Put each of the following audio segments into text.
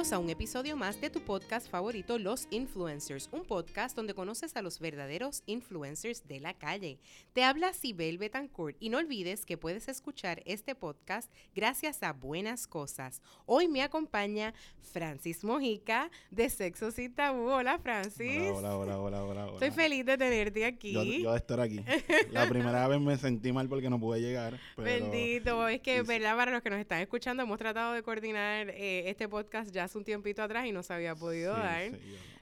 bienvenidos a un episodio más de tu podcast favorito, Los Influencers, un podcast donde conoces a los verdaderos influencers de la calle. Te habla Sibel Betancourt y no olvides que puedes escuchar este podcast gracias a Buenas Cosas. Hoy me acompaña Francis Mojica de Sexo Sin Tabú. Hola, Francis. Hola, hola, hola, hola, hola. Estoy feliz de tenerte aquí. Yo, yo de estar aquí. La primera vez me sentí mal porque no pude llegar. Pero... Bendito, es que, ¿verdad? Para los que nos están escuchando, hemos tratado de coordinar eh, este podcast ya hace un tiempito atrás y no se había podido dar.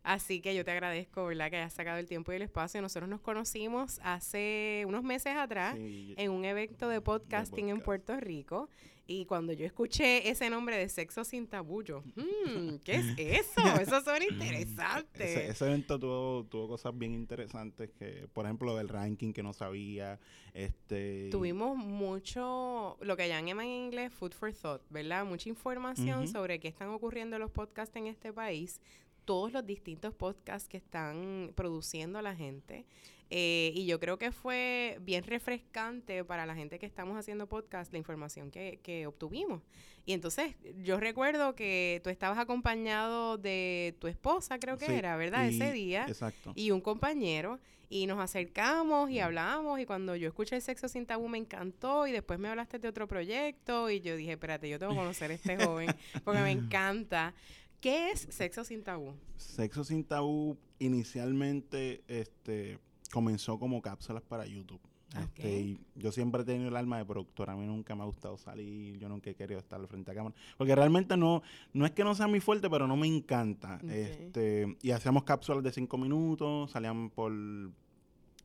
Así que yo te agradezco, ¿verdad? Que hayas sacado el tiempo y el espacio. Nosotros nos conocimos hace unos meses atrás en un evento de podcasting en Puerto Rico. Y cuando yo escuché ese nombre de Sexo Sin Tabú, yo, hmm, ¿qué es eso? Eso suena interesante. Ese, ese, evento tuvo, tuvo cosas bien interesantes, que por ejemplo del ranking que no sabía. este Tuvimos mucho, lo que llaman en inglés food for thought, ¿verdad? Mucha información sobre qué están ocurriendo los podcasts en este país todos los distintos podcasts que están produciendo la gente. Eh, y yo creo que fue bien refrescante para la gente que estamos haciendo podcast la información que, que obtuvimos. Y entonces yo recuerdo que tú estabas acompañado de tu esposa, creo que era, ¿verdad? Ese día. Exacto. Y un compañero. Y nos acercamos y hablamos. Y cuando yo escuché el sexo sin tabú me encantó. Y después me hablaste de otro proyecto. Y yo dije, espérate, yo tengo que conocer a este joven porque me encanta. ¿Qué es Sexo Sin Tabú? Sexo Sin Tabú inicialmente este, comenzó como cápsulas para YouTube. Este, yo siempre he tenido el alma de productora, a mí nunca me ha gustado salir, yo nunca he querido estar frente a cámara, porque realmente no, no es que no sea muy fuerte, pero no me encanta. Este, y hacíamos cápsulas de cinco minutos, salían por,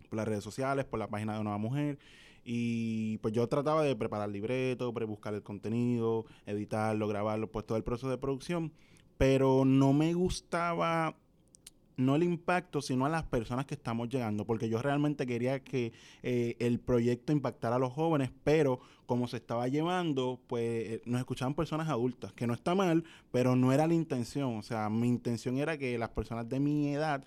por las redes sociales, por la página de Nueva Mujer, y pues yo trataba de preparar libreto, buscar el contenido, editarlo, grabarlo, pues todo el proceso de producción. Pero no me gustaba no el impacto, sino a las personas que estamos llegando, porque yo realmente quería que eh, el proyecto impactara a los jóvenes, pero como se estaba llevando, pues eh, nos escuchaban personas adultas, que no está mal, pero no era la intención, o sea, mi intención era que las personas de mi edad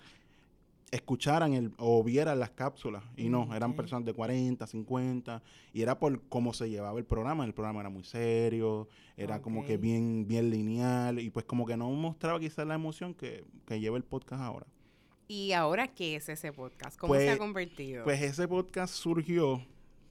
escucharan el, o vieran las cápsulas y no, eran personas de 40, 50 y era por cómo se llevaba el programa, el programa era muy serio, era como que bien bien lineal y pues como que no mostraba quizás la emoción que, que lleva el podcast ahora. ¿Y ahora qué es ese podcast? ¿Cómo se ha pues, convertido? Pues ese podcast surgió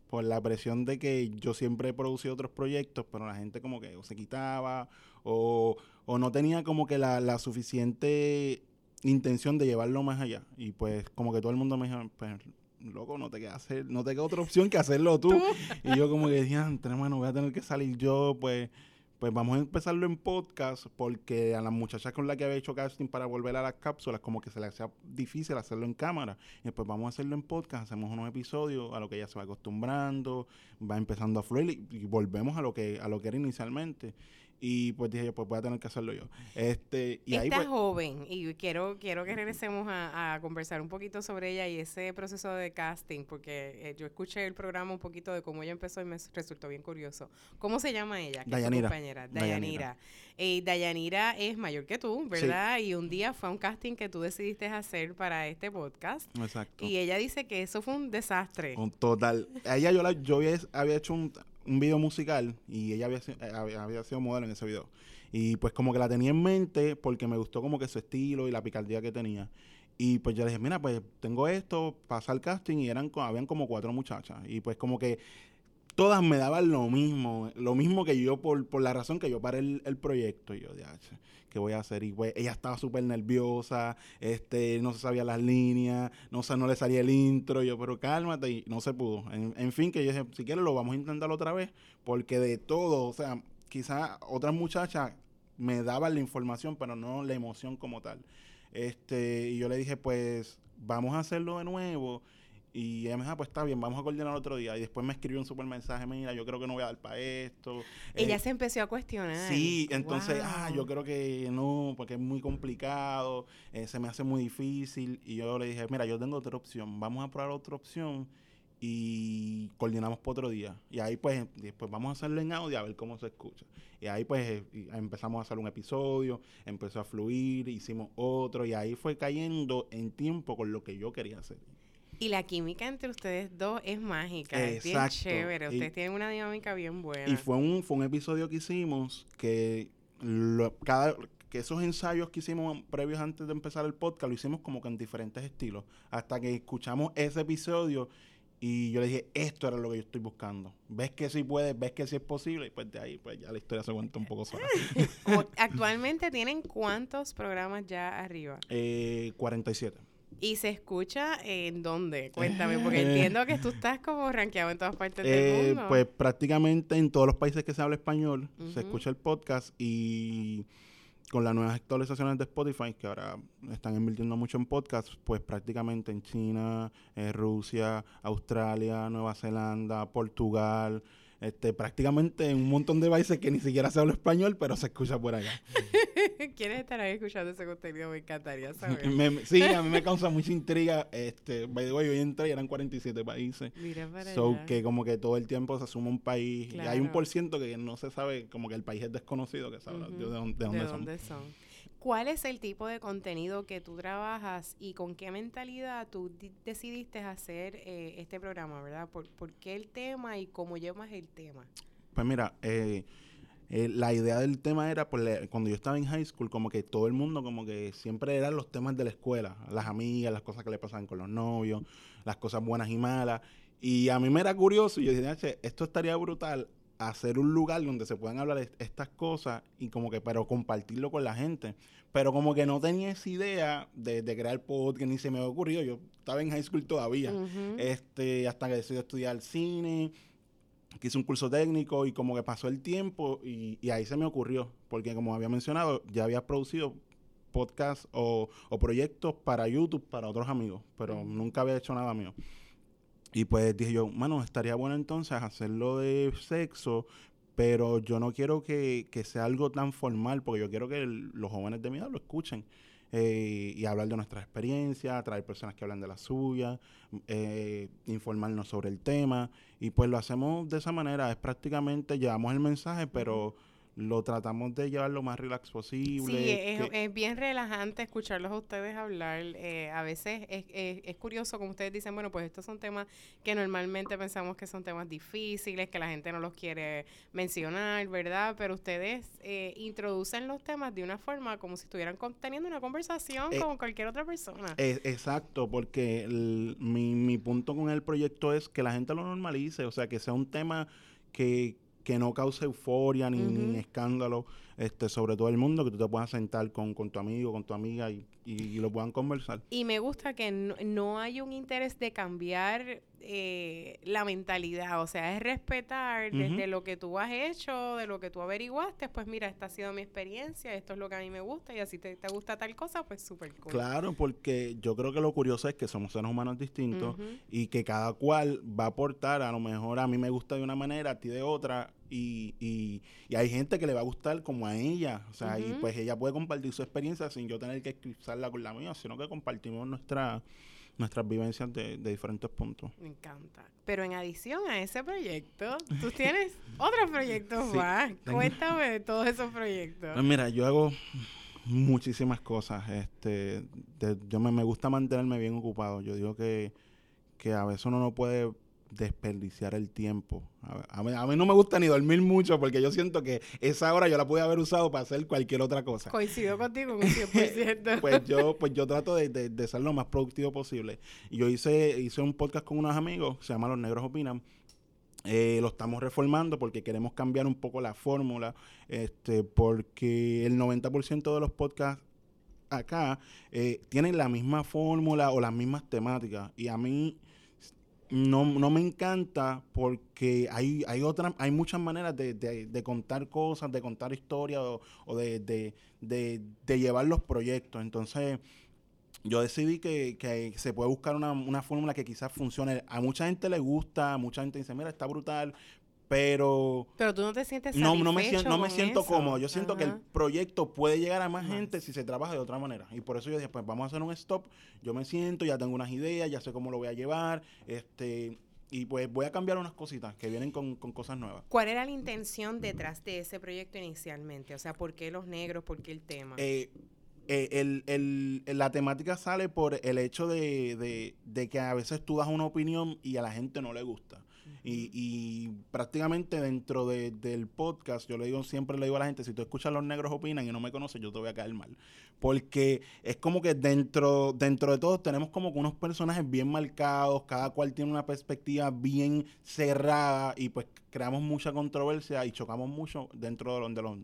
por la presión de que yo siempre he producido otros proyectos, pero la gente como que o se quitaba o, o no tenía como que la, la suficiente intención de llevarlo más allá. Y pues como que todo el mundo me dijo, pues, loco, no te queda hacer, no te queda otra opción que hacerlo tú. y yo como que decía, bueno, voy a tener que salir yo, pues, pues vamos a empezarlo en podcast, porque a las muchachas con las que había hecho casting para volver a las cápsulas, como que se le hacía difícil hacerlo en cámara. Y después vamos a hacerlo en podcast, hacemos unos episodios a lo que ella se va acostumbrando, va empezando a fluir y, y volvemos a lo que, a lo que era inicialmente. Y pues dije yo, pues voy a tener que hacerlo yo. Este, y Está pues joven y quiero, quiero que regresemos a, conversar un poquito sobre ella y ese proceso de casting, porque eh, yo escuché el programa un poquito de cómo ella empezó y me resultó bien curioso. ¿Cómo se llama ella? Dayanira. compañera. Dayanira. Eh, Dayanira es mayor que tú, ¿verdad? Y un día fue un casting que tú decidiste hacer para este podcast. Exacto. Y ella dice que eso fue un desastre. Un total. ella yo, la, yo había hecho un un video musical y ella había, eh, había, sido modelo en ese video. Y pues como que la tenía en mente porque me gustó como que su estilo y la picardía que tenía. Y pues yo le dije, mira, pues tengo esto, pasa el casting y eran habían como cuatro muchachas. Y pues como que todas me daban lo mismo, lo mismo que yo por, por la razón que yo paré el, proyecto. Y yo, ya, ¿qué voy a hacer? Y pues ella estaba súper nerviosa, este, no se sabía las líneas, no, no le salía el intro. Y yo, pero cálmate, y no se pudo. En, fin, que yo dije, si quieres lo vamos a intentar otra vez, porque de todo, o sea, quizás otras muchachas me daban la información, pero no la emoción como tal. Este, y yo le dije, pues vamos a hacerlo de nuevo y ella me dijo, ah, pues está bien, vamos a coordinar otro día. Y después me escribió un super mensaje, mira, yo creo que no voy a dar para esto. Ella eh, se empezó a cuestionar. Sí, entonces, ah, yo creo que no, porque es muy complicado, eh, se me hace muy difícil. Y yo le dije, mira, yo tengo otra opción, vamos a probar otra opción y coordinamos por otro día. Y ahí pues, después vamos a hacerlo en audio a ver cómo se escucha. Y ahí pues eh, empezamos a hacer un episodio, empezó a fluir, hicimos otro y ahí fue cayendo en tiempo con lo que yo quería hacer. Y la química entre ustedes dos es mágica, es bien chévere. Ustedes tienen una dinámica bien buena. Y fue un, fue un episodio que hicimos que cada, que esos ensayos que hicimos previos antes de empezar el podcast lo hicimos como que en diferentes estilos. Hasta que escuchamos ese episodio y yo le dije, esto era lo que yo estoy buscando. ¿Ves que sí puede? ¿Ves que sí es posible? Y pues de ahí pues ya la historia se cuenta un poco sola. Actualmente tienen cuántos programas ya arriba? Eh, 47. ¿Y se escucha en dónde? Cuéntame, porque eh. entiendo que tú estás como rankeado en todas partes del eh, mundo. Pues prácticamente en todos los países que se habla español se escucha el podcast y con las nuevas actualizaciones de Spotify, que ahora están invirtiendo mucho en podcasts, pues prácticamente en China, eh, Rusia, Australia, Nueva Zelanda, Portugal, este, prácticamente en un montón de países que ni siquiera se habla español, pero se escucha por allá. ¿Quiénes estarán escuchando ese contenido? Me encantaría saber. sí, a mí me causa mucha intriga. Este, by the way, hoy entré y eran 47 países. Mira para so que como que todo el tiempo se suma un país. Y hay un por ciento que no se sabe, como que el país es desconocido, que sabe de, dónde, son. ¿Cuál es el tipo de contenido que tú trabajas y con qué mentalidad tú decidiste hacer eh, este programa, verdad? ¿Por, ¿Por, qué el tema y cómo llevas el tema? Pues mira, eh, eh, la idea del tema era, pues, cuando yo estaba en high school, como que todo el mundo, como que siempre eran los temas de la escuela, las amigas, las cosas que le pasaban con los novios, las cosas buenas y malas. Y a mí me era curioso, y yo dije, esto estaría brutal, hacer un lugar donde se puedan hablar estas cosas y como que, pero compartirlo con la gente. Pero como que no tenía esa idea de, crear podcast, ni se me había ocurrido. Yo estaba en high school todavía, este, hasta que decidí estudiar cine, que hice un curso técnico y como que pasó el tiempo y, ahí se me ocurrió, porque como había mencionado, ya había producido podcasts o, proyectos para YouTube para otros amigos, pero nunca había hecho nada mío. Y pues dije yo, mano, estaría bueno entonces hacerlo de sexo, pero yo no quiero que, sea algo tan formal, porque yo quiero que los jóvenes de mi edad lo escuchen. Eh, y hablar de nuestra experiencia, traer personas que hablan de la suya, eh, informarnos sobre el tema. Y pues lo hacemos de esa manera, es prácticamente, llevamos el mensaje, pero lo tratamos de llevar lo más relax posible. Sí, es, bien relajante escucharlos a ustedes hablar. Eh, a veces es, es, curioso, como ustedes dicen, bueno, pues estos son temas que normalmente pensamos que son temas difíciles, que la gente no los quiere mencionar, ¿verdad? Pero ustedes eh, introducen los temas de una forma como si estuvieran teniendo una conversación eh, con cualquier otra persona. exacto, porque mi, mi punto con el proyecto es que la gente lo normalice, o sea, que sea un tema que que no cause euforia ni, escándalo este, sobre todo el mundo, que tú te puedas sentar con, tu amigo, con tu amiga y, lo puedan conversar. Y me gusta que no, hay un interés de cambiar eh, la mentalidad, o sea, es respetar desde lo que tú has hecho, de lo que tú averiguaste, pues mira, esta ha sido mi experiencia, esto es lo que a mí me gusta y así te, te gusta tal cosa, pues súper cool. Claro, porque yo creo que lo curioso es que somos seres humanos distintos y que cada cual va a aportar, a lo mejor a mí me gusta de una manera, a ti de otra, y, y, y hay gente que le va a gustar como a ella, o sea, y pues ella puede compartir su experiencia sin yo tener que escribirla con la mía, sino que compartimos nuestra, nuestras vivencias de, diferentes puntos. Me encanta. Pero en adición a ese proyecto, tú tienes otros proyectos más. Cuéntame de todos esos proyectos. Pues mira, yo hago muchísimas cosas. Este, yo me, me gusta mantenerme bien ocupado. Yo digo que, que a veces uno no puede desperdiciar el tiempo. A, mí, no me gusta ni dormir mucho porque yo siento que esa hora yo la pude haber usado para hacer cualquier otra cosa. Coincido contigo un 100%. pues yo pues yo trato de, de, ser lo más productivo posible. Y yo hice, hice un podcast con unos amigos, se llama Los Negros Opinan. Eh, lo estamos reformando porque queremos cambiar un poco la fórmula, este, porque el 90% de los podcasts acá eh, tienen la misma fórmula o las mismas temáticas. Y a mí no, no me encanta porque hay, hay otras, hay muchas maneras de, de, contar cosas, de contar historias o, de, de, llevar los proyectos. Entonces, yo decidí que, que se puede buscar una, una fórmula que quizás funcione. A mucha gente le gusta, mucha gente dice, mira, está brutal, pero pero tú no te sientes no no me siento no me siento cómodo yo siento que el proyecto puede llegar a más gente si se trabaja de otra manera y por eso yo dije pues vamos a hacer un stop yo me siento ya tengo unas ideas ya sé cómo lo voy a llevar este y pues voy a cambiar unas cositas que vienen con, cosas nuevas. ¿Cuál era la intención detrás de ese proyecto inicialmente? O sea, ¿por qué los negros? ¿Por qué el tema? Eh, eh, el, el, la temática sale por el hecho de, de, de, que a veces tú das una opinión y a la gente no le gusta. Y, prácticamente dentro del podcast, yo le digo, siempre le digo a la gente, si tú escuchas Los Negros Opinan y no me conoces, yo te voy a caer mal. Porque es como que dentro, dentro de todos tenemos como que unos personajes bien marcados, cada cual tiene una perspectiva bien cerrada y pues creamos mucha controversia y chocamos mucho dentro de, de los,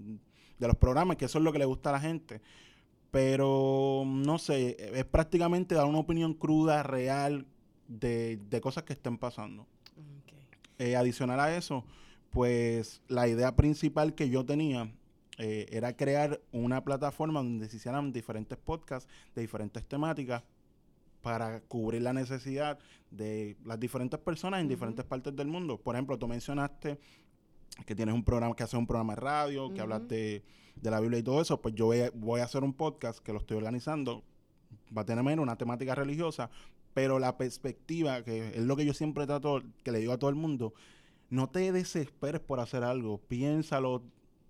de los programas, que eso es lo que le gusta a la gente pero no sé, es prácticamente dar una opinión cruda, real, de, cosas que estén pasando. Eh, adicional a eso, pues la idea principal que yo tenía eh, era crear una plataforma donde se hicieran diferentes podcasts de diferentes temáticas para cubrir la necesidad de las diferentes personas en diferentes partes del mundo. Por ejemplo, tú mencionaste que tienes un programa, que haces un programa de radio, que hablas de, la Biblia y todo eso, pues yo voy a, hacer un podcast que lo estoy organizando, va a tener menos una temática religiosa, pero la perspectiva, que es lo que yo siempre trato, que le digo a todo el mundo, no te desesperes por hacer algo, piénsalo,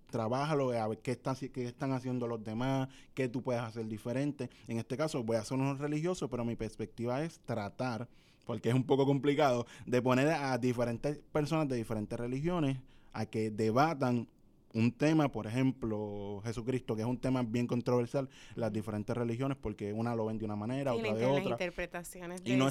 trabájalo, a ver qué están, qué están haciendo los demás, qué tú puedes hacer diferente. En este caso voy a hacer uno religioso, pero mi perspectiva es tratar, porque es un poco complicado, de poner a diferentes personas de diferentes religiones a que debatan un tema, por ejemplo, Jesucristo, que es un tema bien controversial, las diferentes religiones, porque una lo ven de una manera, otra de otra. interpretaciones de y no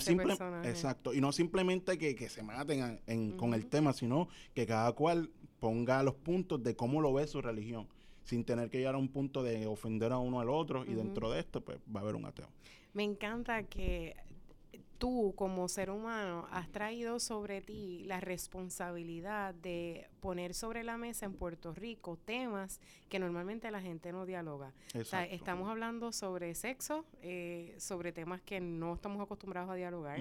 Exacto, y no simplemente que, se maten con el tema, sino que cada cual ponga los puntos de cómo lo ve su religión, sin tener que llegar a un punto de ofender a uno al otro, y dentro de esto, pues va a haber un ateo. Me encanta que tú como ser humano has traído sobre ti la responsabilidad de poner sobre la mesa en Puerto Rico temas que normalmente la gente no dialoga. O sea, estamos hablando sobre sexo, eh, sobre temas que no estamos acostumbrados a dialogar.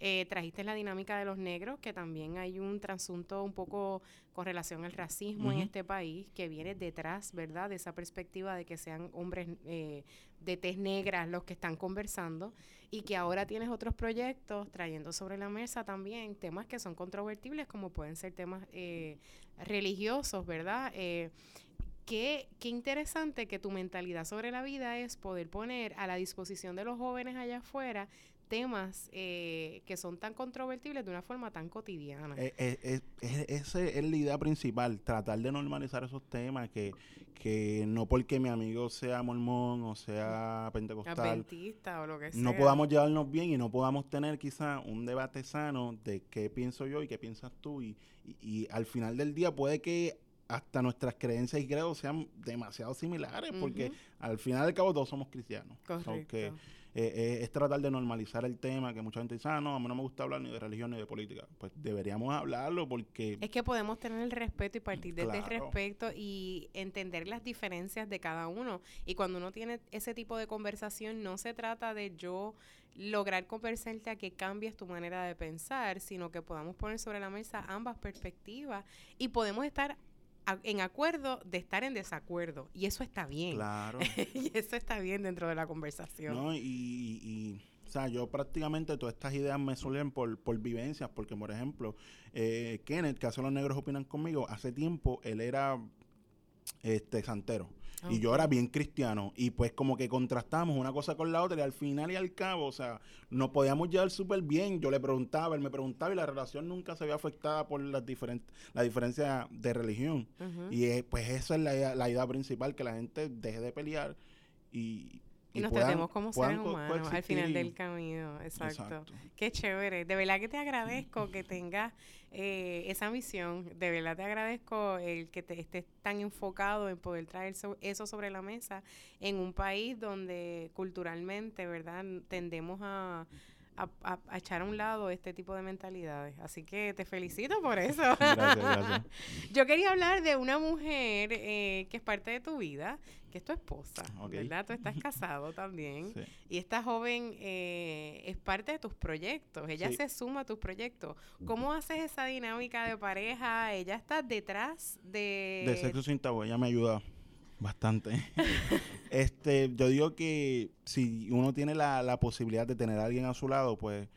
Eh, trajiste la dinámica de los negros, que también hay un trasunto un poco con relación al racismo en este país, que viene detrás, ¿verdad?, de esa perspectiva de que sean hombres eh, de tez negras los que están conversando y que ahora tienes otros proyectos trayendo sobre la mesa también temas que son controvertibles, como pueden ser temas eh, religiosos, ¿verdad? Eh, qué, qué interesante que tu mentalidad sobre la vida es poder poner a la disposición de los jóvenes allá afuera temas eh, que son tan controvertibles de una forma tan cotidiana. Eh, eh, esa es la idea principal, tratar de normalizar esos temas, que, que no porque mi amigo sea mormón o sea pentecostal, Adventista o lo que sea. no podamos llevarnos bien y no podamos tener quizá un debate sano de qué pienso yo y qué piensas tú. Y, y, al final del día puede que hasta nuestras creencias y credos sean demasiado similares, porque al final del cabo todos somos cristianos. Correcto. Eh, eh, es tratar de normalizar el tema, que mucha gente dice, ah, no, a mí no me gusta hablar ni de religión ni de política. Pues deberíamos hablarlo porque... Es que podemos tener el respeto y partir desde el respeto y entender las diferencias de cada uno. Y cuando uno tiene ese tipo de conversación, no se trata de yo lograr convencerte a que cambies tu manera de pensar, sino que podamos poner sobre la mesa ambas perspectivas y podemos estar en acuerdo de estar en desacuerdo. Y eso está bien. Claro. y eso está bien dentro de la conversación. No, y, y, o sea, yo prácticamente todas estas ideas me suelen por, por vivencias, porque por ejemplo, eh, Kenneth, que hace los negros opinan conmigo, hace tiempo él era este santero. Y yo era bien cristiano. Y pues como que contrastamos una cosa con la otra y al final y al cabo, o sea, nos podíamos llevar súper bien. Yo le preguntaba, él me preguntaba y la relación nunca se había afectada por las diferentes, la diferencia de religión. Y eh, pues esa es la, la idea principal, que la gente deje de pelear y, y, nos tratemos como seres humanos al final del Exacto. Qué chévere. De verdad que te agradezco que tengas eh, esa misión. De verdad te agradezco el que te estés tan enfocado en poder traer eso sobre la mesa en un país donde culturalmente, ¿verdad? Tendemos a a, echar a un lado este tipo de mentalidades. Así que te felicito por eso. Yo quería hablar de una mujer eh, que es parte de tu vida, que es tu esposa, ¿verdad? Tú estás casado también. Y esta joven eh, es parte de tus proyectos. Ella se suma a tus proyectos. ¿Cómo haces esa dinámica de pareja? Ella está detrás de... De sexo sin tabú. Ella me ayuda Bastante. este, yo digo que si uno tiene la, la posibilidad de tener a alguien a su lado, pues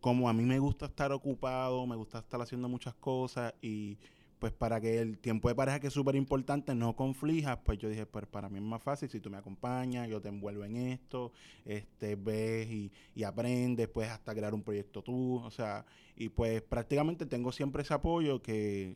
como a mí me gusta estar ocupado, me gusta estar haciendo muchas cosas y pues para que el tiempo de pareja que es súper importante no conflija, pues yo dije, pues para mí es más fácil si tú me acompañas, yo te envuelvo en esto, este, ves y, y aprendes, puedes hasta crear un proyecto tú, o sea, y pues prácticamente tengo siempre ese apoyo que,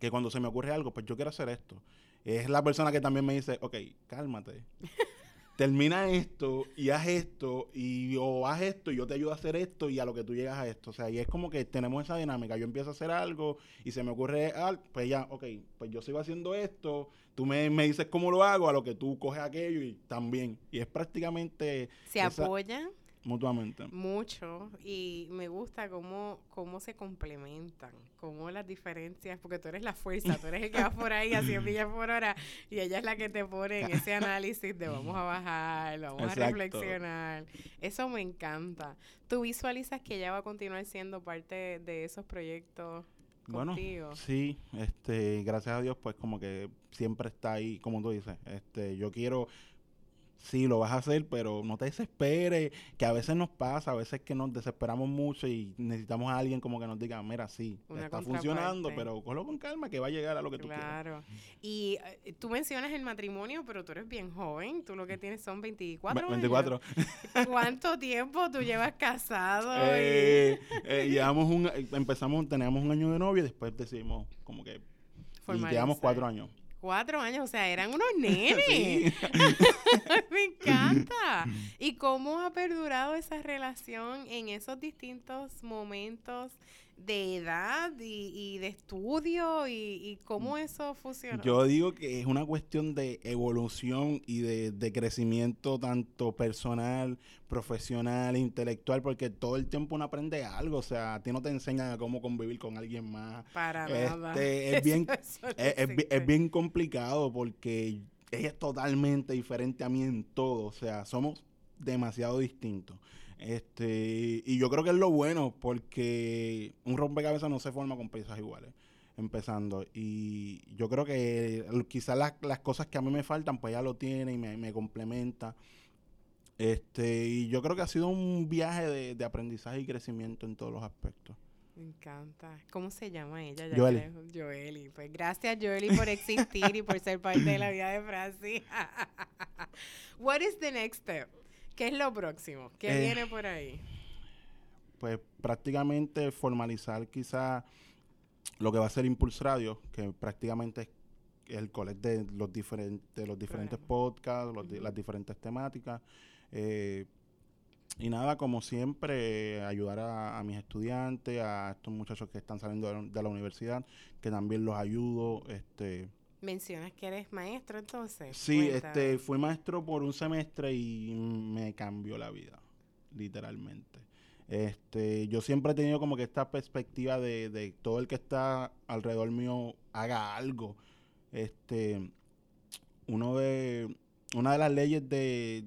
que cuando se me ocurre algo, pues yo quiero hacer esto. Es la persona que también me dice, ok, cálmate. termina esto y haz esto y o haz esto y yo te ayudo a hacer esto y a lo que tú llegas a esto. O sea, y es como que tenemos esa dinámica. Yo empiezo a hacer algo y se me ocurre algo, pues ya, ok, pues yo sigo haciendo esto, tú me, me dices cómo lo hago, a lo que tú coges aquello y también. Y es prácticamente... ¿Se apoyan? Mutuamente. Mucho. Y me gusta cómo, cómo se complementan, cómo las diferencias, porque tú eres la fuerza, tú eres el que va por ahí a 100 millas por hora y ella es la que te pone en ese análisis de vamos a bajar, vamos a reflexionar. Eso me encanta. ¿Tú visualizas que ella va a continuar siendo parte de esos proyectos? Contigo? Bueno, sí, este, gracias a Dios, pues como que siempre está ahí, como tú dices, este, yo quiero sí, lo vas a hacer, pero no te desesperes, que a veces nos pasa, a veces que nos desesperamos mucho y necesitamos a alguien como que nos diga, mira, sí, está funcionando, pero cógelo con calma que va a llegar a lo que tú quieres. Claro. Y eh, tú mencionas el matrimonio, pero tú eres bien joven, tú lo que tienes son 24 24. ¿Cuánto tiempo tú llevas casado? Eh, eh, llevamos un, empezamos, teníamos un año de novio y después decidimos como que... Y llevamos cuatro años cuatro años, o sea, eran unos nenes. Me encanta. ¿Y cómo ha perdurado esa relación en esos distintos momentos de edad y, de estudio y, cómo mm. eso funciona? Yo digo que es una cuestión de evolución y de, crecimiento tanto personal, profesional, intelectual, porque todo el tiempo uno aprende algo, o sea, a ti no te enseñan cómo convivir con alguien más. Para nada. Este, es, bien, es, bien complicado porque ella es totalmente diferente a mí en todo, o sea, somos demasiado distintos. Este, y yo creo que es lo bueno, porque un rompecabezas no se forma con piezas iguales, empezando. Y yo creo que quizás las, cosas que a mí me faltan, pues ya lo tiene y me, complementa. Este, y yo creo que ha sido un viaje de, aprendizaje y crecimiento en todos los aspectos. Me encanta. ¿Cómo se llama ella? Joeli. Joeli. Pues gracias, Joeli, por existir y por ser parte de la vida de Francis. What is the next step? ¿Qué es lo próximo? ¿Qué eh, viene por ahí? Pues prácticamente formalizar quizá lo que va a ser Impulse Radio, que prácticamente es el colegio de los diferentes, los diferentes podcasts, las diferentes temáticas. Eh, y nada, como siempre, ayudar a, mis estudiantes, a estos muchachos que están saliendo de, la universidad, que también los ayudo, este Mencionas que eres maestro entonces. Sí, este, fui maestro por un semestre y me cambió la vida, literalmente. Este, yo siempre he tenido como que esta perspectiva de, de todo el que está alrededor mío haga algo. Este, uno de, una de las leyes de,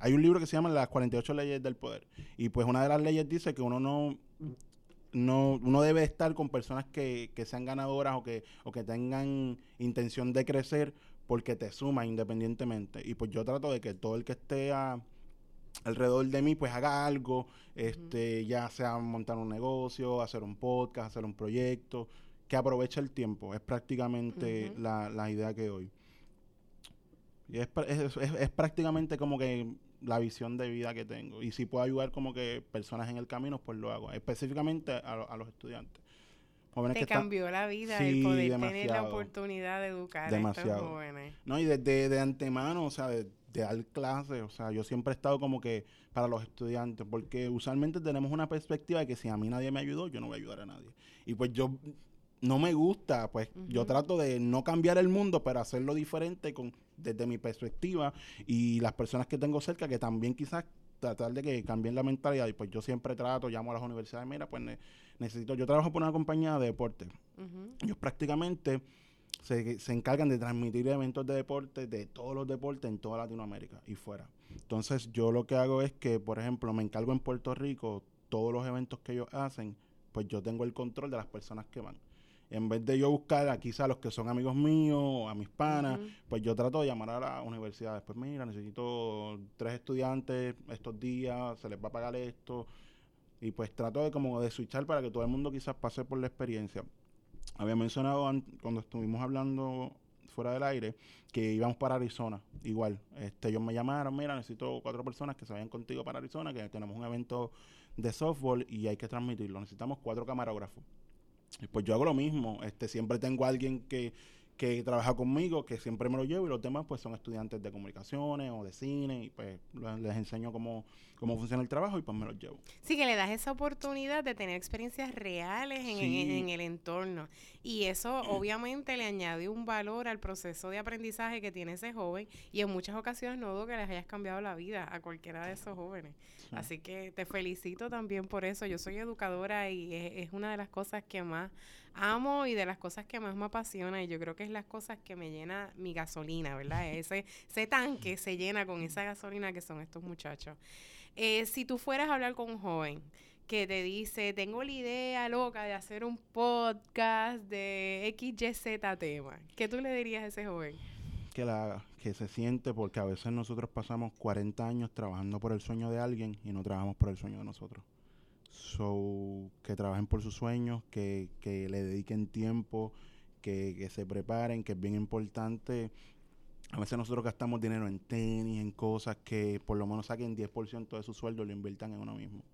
hay un libro que se llama Las 48 leyes del poder. Y pues una de las leyes dice que uno no no, uno debe estar con personas que, que sean ganadoras o que, o que tengan intención de crecer porque te suma independientemente. Y pues yo trato de que todo el que esté alrededor de mí pues haga algo, este, ya sea montar un negocio, hacer un podcast, hacer un proyecto, que aproveche el tiempo. Es prácticamente la, la, idea que doy. Y es, es, es prácticamente como que la visión de vida que tengo. Y si puedo ayudar como que personas en el camino, pues lo hago. Específicamente a, los estudiantes. Te cambió la vida el poder tener la oportunidad de educar a estos jóvenes. No, y desde de, antemano, o sea, de, dar clases, o sea, yo siempre he estado como que para los estudiantes, porque usualmente tenemos una perspectiva de que si a mí nadie me ayudó, yo no voy a ayudar a nadie. Y pues yo no me gusta, pues yo trato de no cambiar el mundo, pero hacerlo diferente con, desde mi perspectiva y las personas que tengo cerca que también quizás tratar de que cambien la mentalidad y pues yo siempre trato, llamo a las universidades, mira, pues necesito, yo trabajo por una compañía de deporte. Ellos prácticamente se, se, encargan de transmitir eventos de deporte de todos los deportes en toda Latinoamérica y fuera. Entonces yo lo que hago es que, por ejemplo, me encargo en Puerto Rico todos los eventos que ellos hacen, pues yo tengo el control de las personas que van en vez de yo buscar a quizá a los que son amigos míos o a mis panas, pues yo trato de llamar a la universidad. Después, mira, necesito tres estudiantes estos días, se les va a pagar esto. Y pues trato de como de switchar para que todo el mundo quizás pase por la experiencia. había mencionado cuando estuvimos hablando fuera del aire que íbamos para Arizona. Igual, este, ellos me llamaron, mira, necesito cuatro personas que se vayan contigo para Arizona, que tenemos un evento de softball y hay que transmitirlo. Necesitamos cuatro camarógrafos. Pues yo hago lo mismo. Este, siempre tengo a alguien que que trabaja conmigo, que siempre me lo llevo, y los demás pues son estudiantes de comunicaciones o de cine, y pues les enseño cómo, cómo funciona el trabajo y pues me los llevo. Sí, que le das esa oportunidad de tener experiencias reales en, el entorno. Y eso obviamente le añade un valor al proceso de aprendizaje que tiene ese joven, y en muchas ocasiones no dudo que les hayas cambiado la vida a cualquiera de esos jóvenes. Así que te felicito también por eso. Yo soy educadora y es una de las cosas que más amo y de las cosas que más me apasiona y yo creo que es las cosas que me llena mi gasolina, ¿verdad? Ese, ese tanque se llena con esa gasolina que son estos muchachos. Eh, si tú fueras a hablar con un joven que te dice, tengo la idea loca de hacer un podcast de XYZ tema, ¿qué tú le dirías a ese joven? Que la que se siente porque a veces nosotros pasamos 40 años trabajando por el sueño de alguien y no trabajamos por el sueño de nosotros. So, que trabajen por sus sueños, que, que le dediquen tiempo, que, que, se preparen, que es bien importante. A veces nosotros gastamos dinero en tenis, en cosas que por lo menos saquen 10% de su sueldo y lo inviertan en uno mismo.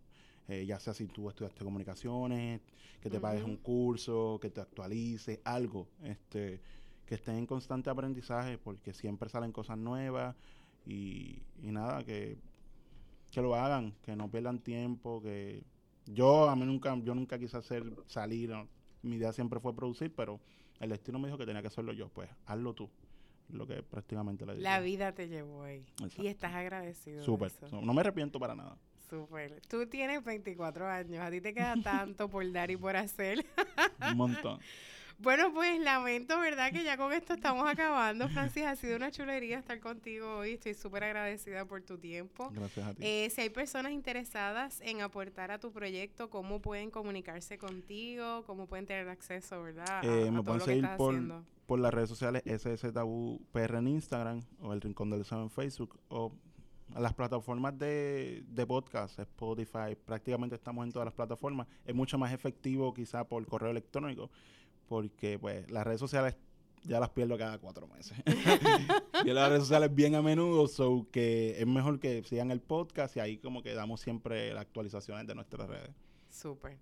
Eh, ya sea si tú estudiaste comunicaciones, que te pagues un curso, que te actualices, algo. este Que estén en constante aprendizaje porque siempre salen cosas nuevas y, y nada, que, que lo hagan, que no pierdan tiempo, que yo, a mí nunca, yo nunca quise hacer salir, mi idea siempre fue producir, pero el destino me dijo que tenía que hacerlo yo, pues hazlo tú. Lo que prácticamente le dije. La vida te llevó ahí. Y estás agradecido. Súper. No me arrepiento para nada. Súper. Tú tienes 24 años. A ti te queda tanto por dar y por hacer. Un montón. Bueno, pues lamento, ¿verdad? Que ya con esto estamos acabando. Francis, ha sido una chulería estar contigo hoy. Estoy súper agradecida por tu tiempo. Gracias a ti. Eh, si hay personas interesadas en aportar a tu proyecto, ¿cómo pueden comunicarse contigo? ¿Cómo pueden tener acceso, verdad? Eh, me pueden seguir por, por las redes sociales SSTabúPR en Instagram o El Rincón del Deseo en Facebook o las plataformas de, de podcast, Spotify, prácticamente estamos en todas las plataformas. Es mucho más efectivo quizá por correo electrónico porque pues las redes sociales ya las pierdo cada cuatro meses. y las redes sociales bien a menudo, so que es mejor que sigan el podcast y ahí como que damos siempre las actualizaciones de nuestras redes. Súper.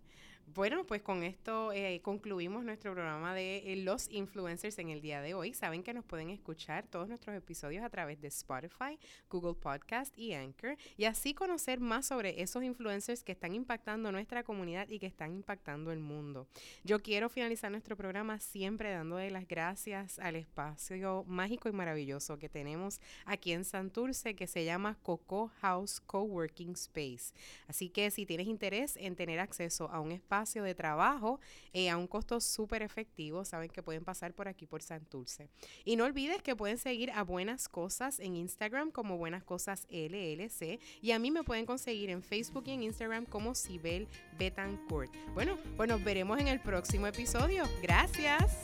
Bueno, pues con esto eh, concluimos nuestro programa de eh, los influencers en el día de hoy. Saben que nos pueden escuchar todos nuestros episodios a través de Spotify, Google Podcast y Anchor y así conocer más sobre esos influencers que están impactando nuestra comunidad y que están impactando el mundo. Yo quiero finalizar nuestro programa siempre dándole las gracias al espacio mágico y maravilloso que tenemos aquí en Santurce que se llama Coco House Coworking Space. Así que si tienes interés en tener acceso a un espacio de trabajo eh, a un costo súper efectivo. Saben que pueden pasar por aquí por Santurce. Y no olvides que pueden seguir a Buenas Cosas en Instagram como Buenas Cosas LLC. Y a mí me pueden conseguir en Facebook y en Instagram como Sibel Betancourt. Bueno, pues nos veremos en el próximo episodio. Gracias.